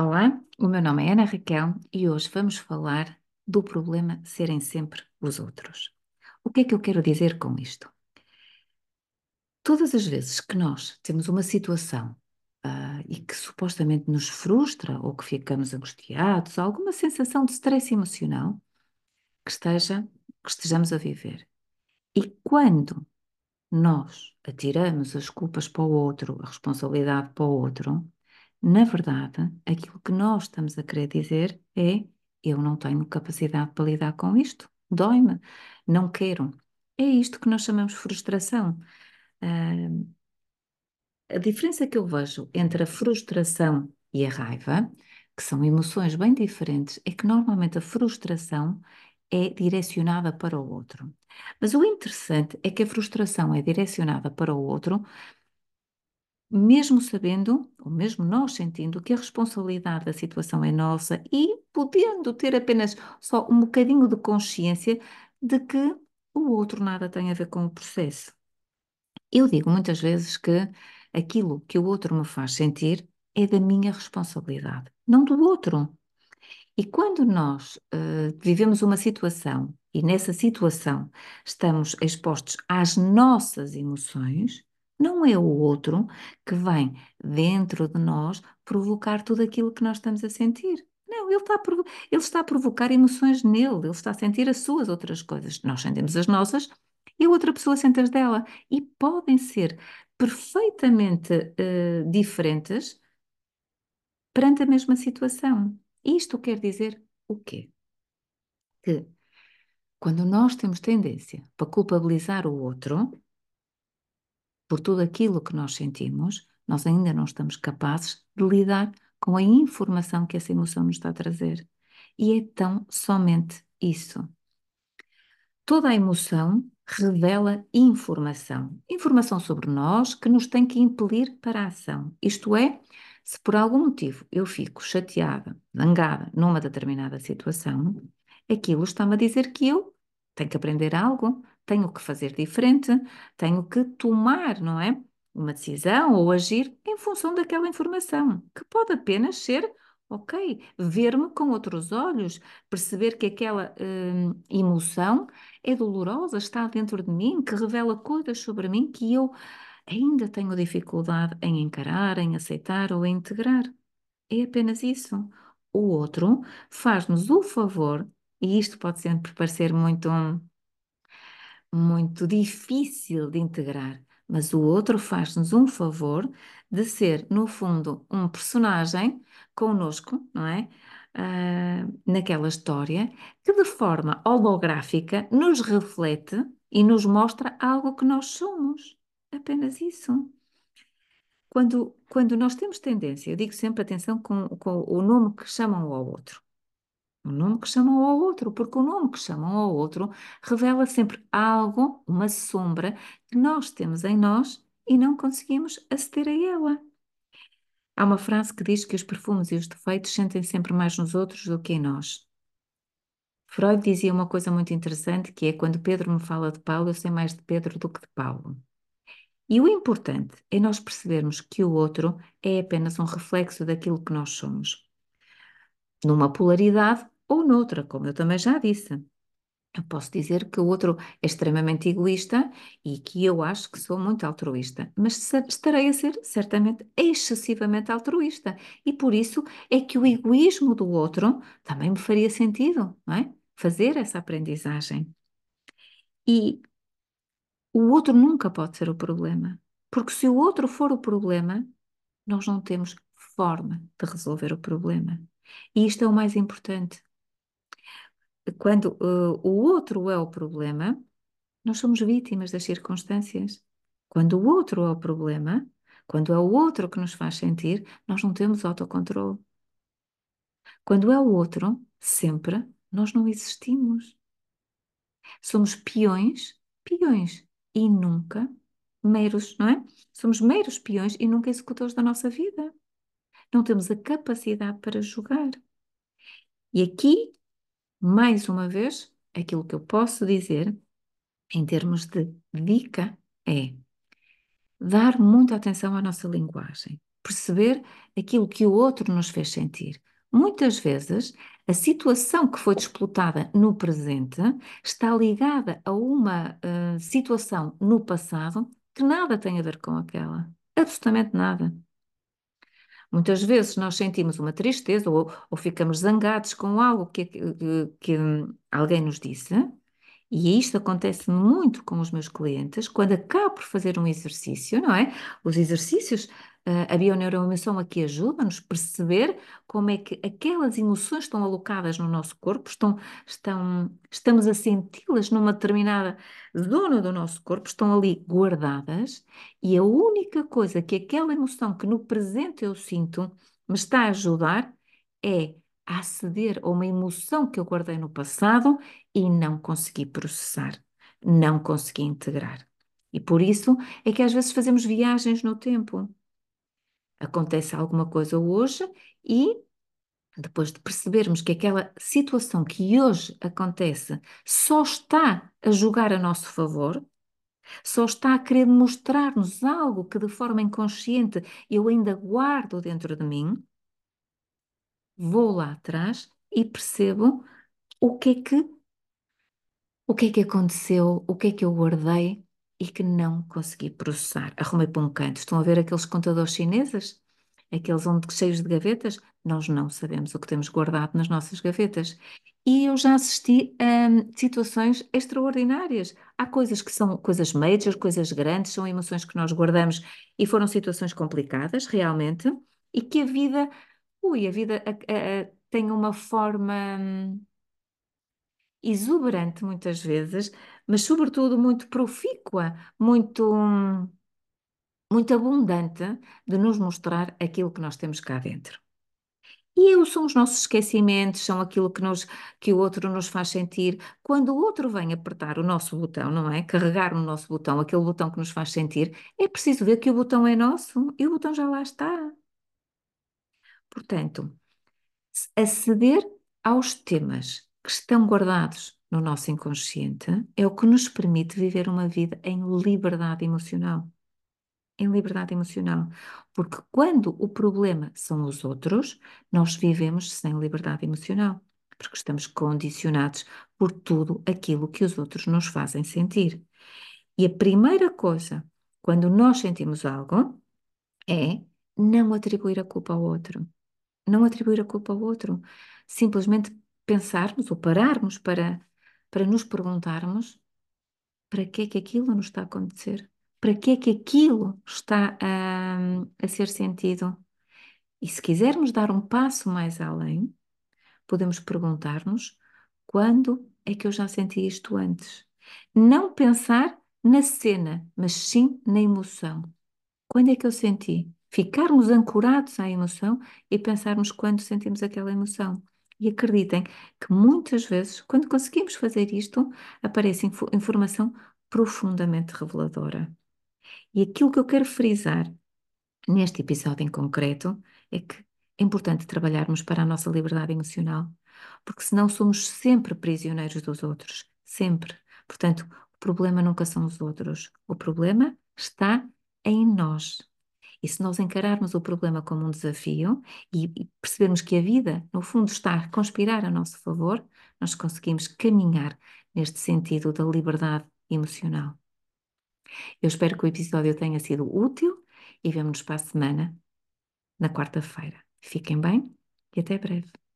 Olá, o meu nome é Ana Raquel e hoje vamos falar do problema serem sempre os outros. O que é que eu quero dizer com isto? Todas as vezes que nós temos uma situação uh, e que supostamente nos frustra ou que ficamos angustiados, alguma sensação de stress emocional que, esteja, que estejamos a viver. E quando nós atiramos as culpas para o outro, a responsabilidade para o outro, na verdade, aquilo que nós estamos a querer dizer é: eu não tenho capacidade para lidar com isto, dói-me, não quero. É isto que nós chamamos frustração. Uh, a diferença que eu vejo entre a frustração e a raiva, que são emoções bem diferentes, é que normalmente a frustração é direcionada para o outro. Mas o interessante é que a frustração é direcionada para o outro mesmo sabendo, ou mesmo nós sentindo que a responsabilidade da situação é nossa e podendo ter apenas só um bocadinho de consciência de que o outro nada tem a ver com o processo. Eu digo muitas vezes que aquilo que o outro me faz sentir é da minha responsabilidade, não do outro. E quando nós uh, vivemos uma situação e nessa situação estamos expostos às nossas emoções, não é o outro que vem dentro de nós provocar tudo aquilo que nós estamos a sentir. Não, ele está, a ele está a provocar emoções nele, ele está a sentir as suas outras coisas. Nós sentimos as nossas e a outra pessoa sente as dela. E podem ser perfeitamente uh, diferentes perante a mesma situação. Isto quer dizer o quê? Que quando nós temos tendência para culpabilizar o outro, por tudo aquilo que nós sentimos, nós ainda não estamos capazes de lidar com a informação que essa emoção nos está a trazer. E é tão somente isso. Toda a emoção revela informação. Informação sobre nós que nos tem que impelir para a ação. Isto é, se por algum motivo eu fico chateada, zangada numa determinada situação, aquilo está-me a dizer que eu tenho que aprender algo, tenho que fazer diferente, tenho que tomar, não é? Uma decisão ou agir em função daquela informação, que pode apenas ser, ok, ver-me com outros olhos, perceber que aquela hum, emoção é dolorosa, está dentro de mim, que revela coisas sobre mim que eu ainda tenho dificuldade em encarar, em aceitar ou em integrar. É apenas isso. O outro faz-nos o favor, e isto pode sempre parecer muito muito difícil de integrar, mas o outro faz-nos um favor de ser, no fundo, um personagem conosco, não é? Uh, naquela história, que de forma holográfica nos reflete e nos mostra algo que nós somos. Apenas isso. Quando, quando nós temos tendência, eu digo sempre atenção com, com o nome que chamam ao outro o nome que chamam ao outro, porque o nome que chamam ao outro revela sempre algo, uma sombra que nós temos em nós e não conseguimos aceder a ela. Há uma frase que diz que os perfumes e os defeitos sentem sempre mais nos outros do que em nós. Freud dizia uma coisa muito interessante que é quando Pedro me fala de Paulo, eu sei mais de Pedro do que de Paulo. E o importante é nós percebermos que o outro é apenas um reflexo daquilo que nós somos numa polaridade ou noutra, como eu também já disse. Eu posso dizer que o outro é extremamente egoísta e que eu acho que sou muito altruísta, mas estarei a ser certamente excessivamente altruísta. E por isso é que o egoísmo do outro também me faria sentido, não é? Fazer essa aprendizagem. E o outro nunca pode ser o problema, porque se o outro for o problema, nós não temos forma de resolver o problema. E isto é o mais importante. Quando uh, o outro é o problema, nós somos vítimas das circunstâncias. Quando o outro é o problema, quando é o outro que nos faz sentir, nós não temos autocontrole. Quando é o outro, sempre, nós não existimos. Somos peões, peões, e nunca meros, não é? Somos meros peões e nunca executores da nossa vida não temos a capacidade para jogar. E aqui, mais uma vez, aquilo que eu posso dizer em termos de dica é dar muita atenção à nossa linguagem. perceber aquilo que o outro nos fez sentir. Muitas vezes, a situação que foi disputada no presente está ligada a uma uh, situação no passado que nada tem a ver com aquela. Absolutamente nada. Muitas vezes nós sentimos uma tristeza ou, ou ficamos zangados com algo que, que, que alguém nos disse, e isto acontece muito com os meus clientes, quando acabo por fazer um exercício, não é? Os exercícios a bioneuroemoção aqui ajuda-nos a perceber como é que aquelas emoções estão alocadas no nosso corpo, estão, estão, estamos a senti-las numa determinada zona do nosso corpo, estão ali guardadas, e a única coisa que aquela emoção que no presente eu sinto me está a ajudar é a aceder a uma emoção que eu guardei no passado e não consegui processar, não consegui integrar. E por isso é que às vezes fazemos viagens no tempo acontece alguma coisa hoje e depois de percebermos que aquela situação que hoje acontece só está a jogar a nosso favor, só está a querer mostrar-nos algo que de forma inconsciente eu ainda guardo dentro de mim, vou lá atrás e percebo o que é que o que é que aconteceu, o que é que eu guardei e que não consegui processar. Arrumei para um canto. Estão a ver aqueles contadores chineses? Aqueles onde, cheios de gavetas? Nós não sabemos o que temos guardado nas nossas gavetas. E eu já assisti a hum, situações extraordinárias. Há coisas que são coisas major, coisas grandes, são emoções que nós guardamos e foram situações complicadas, realmente, e que a vida, ui, a vida a, a, a, tem uma forma hum, exuberante muitas vezes, mas sobretudo muito profícua, muito, muito abundante de nos mostrar aquilo que nós temos cá dentro. E são os nossos esquecimentos, são aquilo que, nos, que o outro nos faz sentir. Quando o outro vem apertar o nosso botão, não é? Carregar no nosso botão, aquele botão que nos faz sentir, é preciso ver que o botão é nosso e o botão já lá está. Portanto, aceder aos temas que estão guardados no nosso inconsciente é o que nos permite viver uma vida em liberdade emocional. Em liberdade emocional. Porque quando o problema são os outros, nós vivemos sem liberdade emocional. Porque estamos condicionados por tudo aquilo que os outros nos fazem sentir. E a primeira coisa, quando nós sentimos algo, é não atribuir a culpa ao outro. Não atribuir a culpa ao outro. Simplesmente pensarmos ou pararmos para, para nos perguntarmos para que é que aquilo nos está a acontecer? Para que é que aquilo está a, a ser sentido? E se quisermos dar um passo mais além, podemos perguntar-nos quando é que eu já senti isto antes? Não pensar na cena, mas sim na emoção. Quando é que eu senti? Ficarmos ancorados à emoção e pensarmos quando sentimos aquela emoção. E acreditem que muitas vezes, quando conseguimos fazer isto, aparece inf informação profundamente reveladora. E aquilo que eu quero frisar neste episódio em concreto é que é importante trabalharmos para a nossa liberdade emocional, porque senão somos sempre prisioneiros dos outros, sempre. Portanto, o problema nunca são os outros, o problema está em nós. E se nós encararmos o problema como um desafio e, percebermos que a vida, no fundo, está a conspirar a nosso favor, nós conseguimos caminhar neste sentido da liberdade emocional. Eu espero que o episódio tenha sido útil e vemo-nos para a semana, na quarta-feira. Fiquem bem e até breve.